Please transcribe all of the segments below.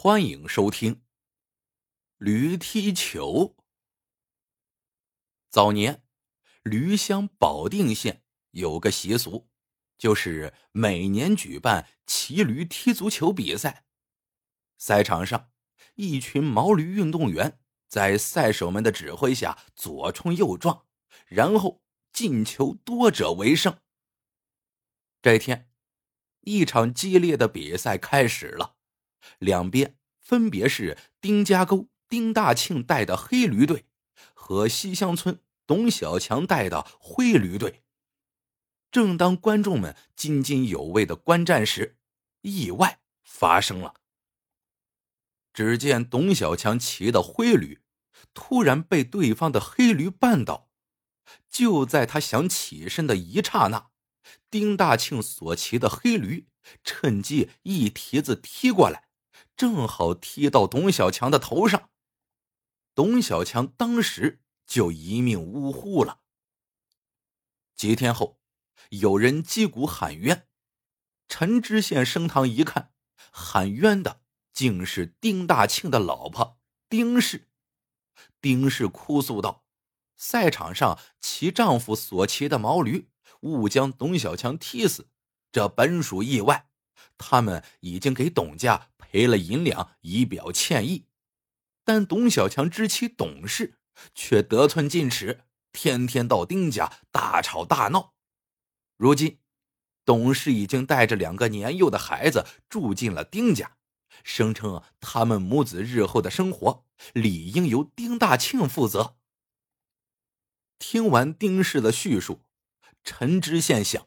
欢迎收听。驴踢球。早年，驴乡保定县有个习俗，就是每年举办骑驴踢足球比赛。赛场上，一群毛驴运动员在赛手们的指挥下左冲右撞，然后进球多者为胜。这天，一场激烈的比赛开始了。两边分别是丁家沟丁大庆带的黑驴队和西乡村董小强带的灰驴队。正当观众们津津有味的观战时，意外发生了。只见董小强骑的灰驴突然被对方的黑驴绊倒，就在他想起身的一刹那，丁大庆所骑的黑驴趁机一蹄子踢过来。正好踢到董小强的头上，董小强当时就一命呜呼了。几天后，有人击鼓喊冤，陈知县升堂一看，喊冤的竟是丁大庆的老婆丁氏。丁氏哭诉道：“赛场上其丈夫所骑的毛驴误将董小强踢死，这本属意外，他们已经给董家。”赔了银两以表歉意，但董小强之妻董氏却得寸进尺，天天到丁家大吵大闹。如今，董氏已经带着两个年幼的孩子住进了丁家，声称他们母子日后的生活理应由丁大庆负责。听完丁氏的叙述，陈知县想，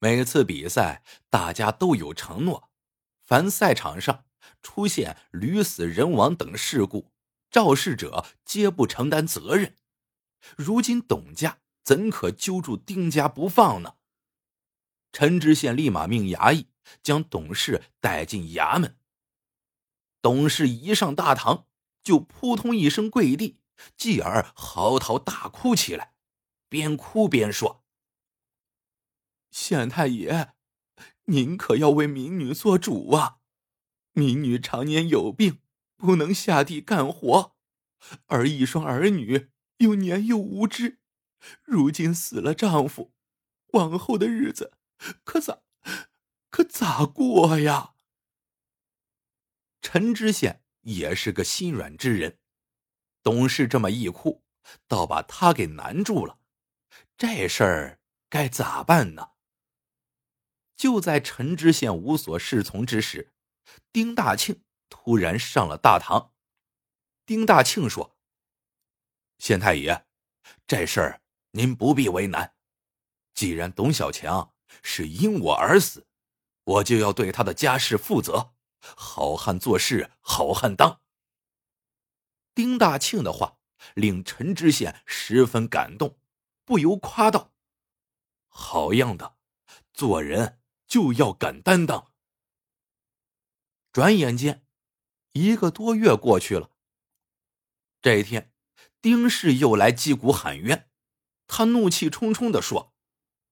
每次比赛大家都有承诺。凡赛场上出现驴死人亡等事故，肇事者皆不承担责任。如今董家怎可揪住丁家不放呢？陈知县立马命衙役将董氏带进衙门。董事一上大堂，就扑通一声跪地，继而嚎啕大哭起来，边哭边说：“县太爷。”您可要为民女做主啊！民女常年有病，不能下地干活，而一双儿女又年幼无知，如今死了丈夫，往后的日子可咋可咋过呀？陈知县也是个心软之人，董事这么一哭，倒把他给难住了。这事儿该咋办呢？就在陈知县无所适从之时，丁大庆突然上了大堂。丁大庆说：“县太爷，这事儿您不必为难。既然董小强是因我而死，我就要对他的家事负责。好汉做事好汉当。”丁大庆的话令陈知县十分感动，不由夸道：“好样的，做人。”就要敢担当。转眼间，一个多月过去了。这一天，丁氏又来击鼓喊冤，他怒气冲冲的说：“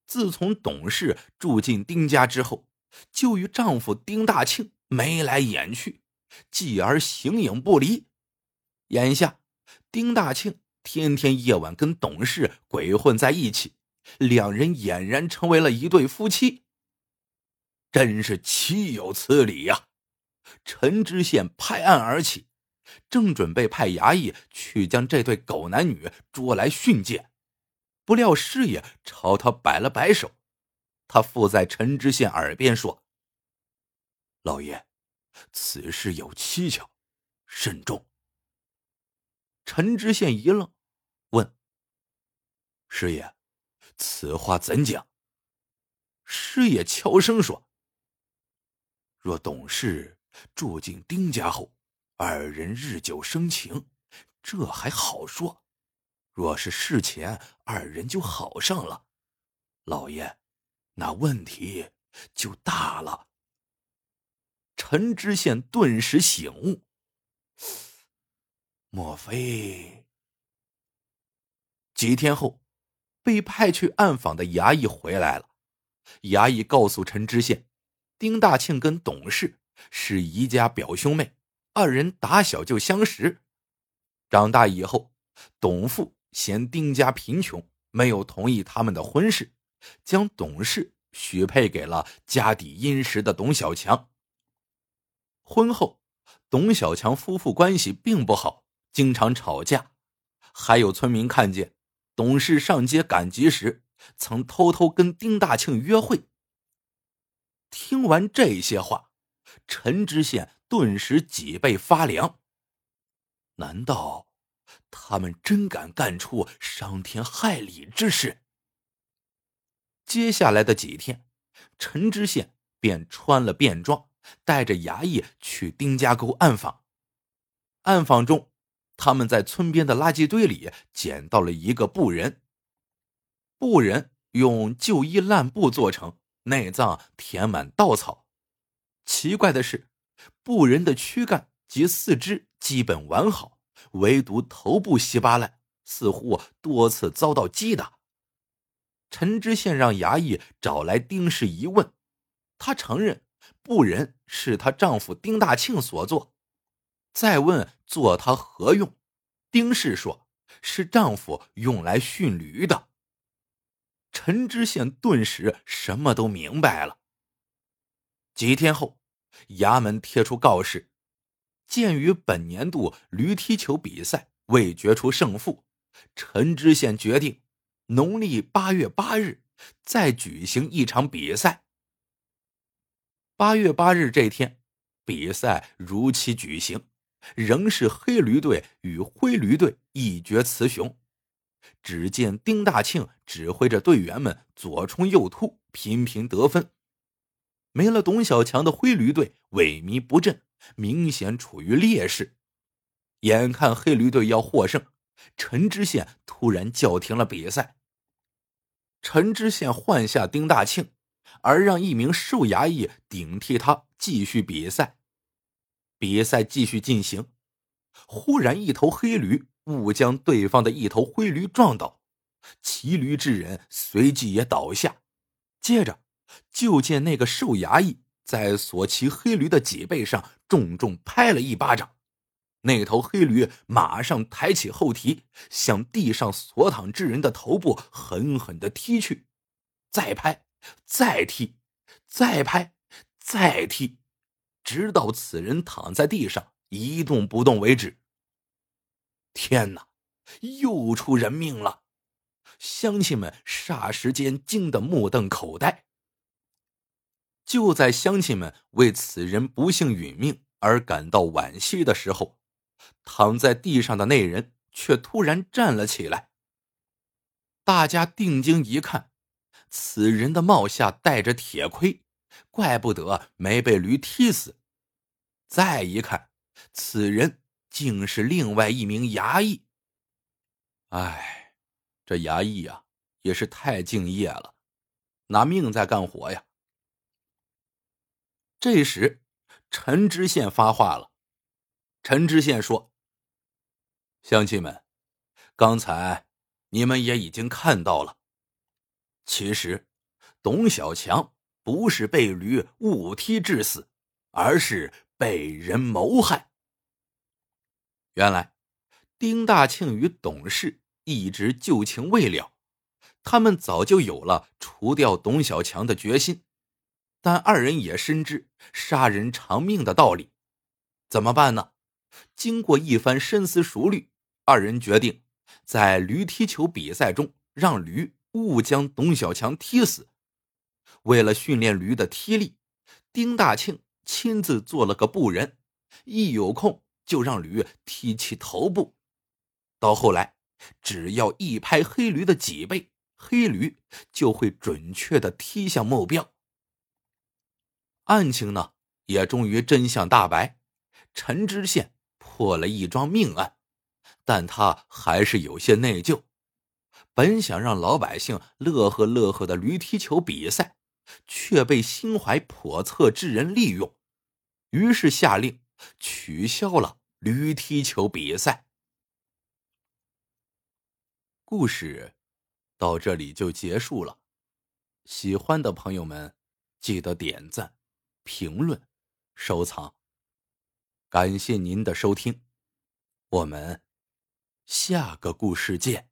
自从董氏住进丁家之后，就与丈夫丁大庆眉来眼去，继而形影不离。眼下，丁大庆天天夜晚跟董氏鬼混在一起，两人俨然成为了一对夫妻。”真是岂有此理呀！陈知县拍案而起，正准备派衙役去将这对狗男女捉来训诫，不料师爷朝他摆了摆手，他附在陈知县耳边说：“老爷，此事有蹊跷，慎重。”陈知县一愣，问：“师爷，此话怎讲？”师爷悄声说。若董氏住进丁家后，二人日久生情，这还好说；若是事前二人就好上了，老爷，那问题就大了。陈知县顿时醒悟，莫非？几天后，被派去暗访的衙役回来了，衙役告诉陈知县。丁大庆跟董氏是一家表兄妹，二人打小就相识。长大以后，董父嫌丁家贫穷，没有同意他们的婚事，将董氏许配给了家底殷实的董小强。婚后，董小强夫妇关系并不好，经常吵架。还有村民看见董氏上街赶集时，曾偷偷跟丁大庆约会。听完这些话，陈知县顿时脊背发凉。难道他们真敢干出伤天害理之事？接下来的几天，陈知县便穿了便装，带着衙役去丁家沟暗访。暗访中，他们在村边的垃圾堆里捡到了一个布人。布人用旧衣烂布做成。内脏填满稻草，奇怪的是，布人的躯干及四肢基本完好，唯独头部稀巴烂，似乎多次遭到击打。陈知县让衙役找来丁氏一问，他承认布人是她丈夫丁大庆所做。再问做他何用，丁氏说是丈夫用来驯驴的。陈知县顿时什么都明白了。几天后，衙门贴出告示，鉴于本年度驴踢球比赛未决出胜负，陈知县决定农历八月八日再举行一场比赛。八月八日这天，比赛如期举行，仍是黑驴队与灰驴队一决雌雄。只见丁大庆指挥着队员们左冲右突，频频得分。没了董小强的灰驴队萎靡不振，明显处于劣势。眼看黑驴队要获胜，陈知县突然叫停了比赛。陈知县换下丁大庆，而让一名瘦衙役顶替他继续比赛。比赛继续进行，忽然一头黑驴。误将对方的一头灰驴撞倒，骑驴之人随即也倒下。接着，就见那个瘦衙役在所骑黑驴的脊背上重重拍了一巴掌，那头黑驴马上抬起后蹄，向地上所躺之人的头部狠狠的踢去，再拍，再踢，再拍，再踢，直到此人躺在地上一动不动为止。天哪！又出人命了！乡亲们霎时间惊得目瞪口呆。就在乡亲们为此人不幸殒命而感到惋惜的时候，躺在地上的那人却突然站了起来。大家定睛一看，此人的帽下戴着铁盔，怪不得没被驴踢死。再一看，此人。竟是另外一名衙役。哎，这衙役呀，也是太敬业了，拿命在干活呀。这时，陈知县发话了。陈知县说：“乡亲们，刚才你们也已经看到了，其实董小强不是被驴误踢致死，而是被人谋害。”原来，丁大庆与董氏一直旧情未了，他们早就有了除掉董小强的决心，但二人也深知杀人偿命的道理，怎么办呢？经过一番深思熟虑，二人决定在驴踢球比赛中让驴误将董小强踢死。为了训练驴的踢力，丁大庆亲自做了个布人，一有空。就让驴踢起头部，到后来，只要一拍黑驴的脊背，黑驴就会准确的踢向目标。案情呢，也终于真相大白，陈知县破了一桩命案，但他还是有些内疚。本想让老百姓乐呵乐呵的驴踢球比赛，却被心怀叵测之人利用，于是下令。取消了驴踢球比赛。故事到这里就结束了。喜欢的朋友们，记得点赞、评论、收藏。感谢您的收听，我们下个故事见。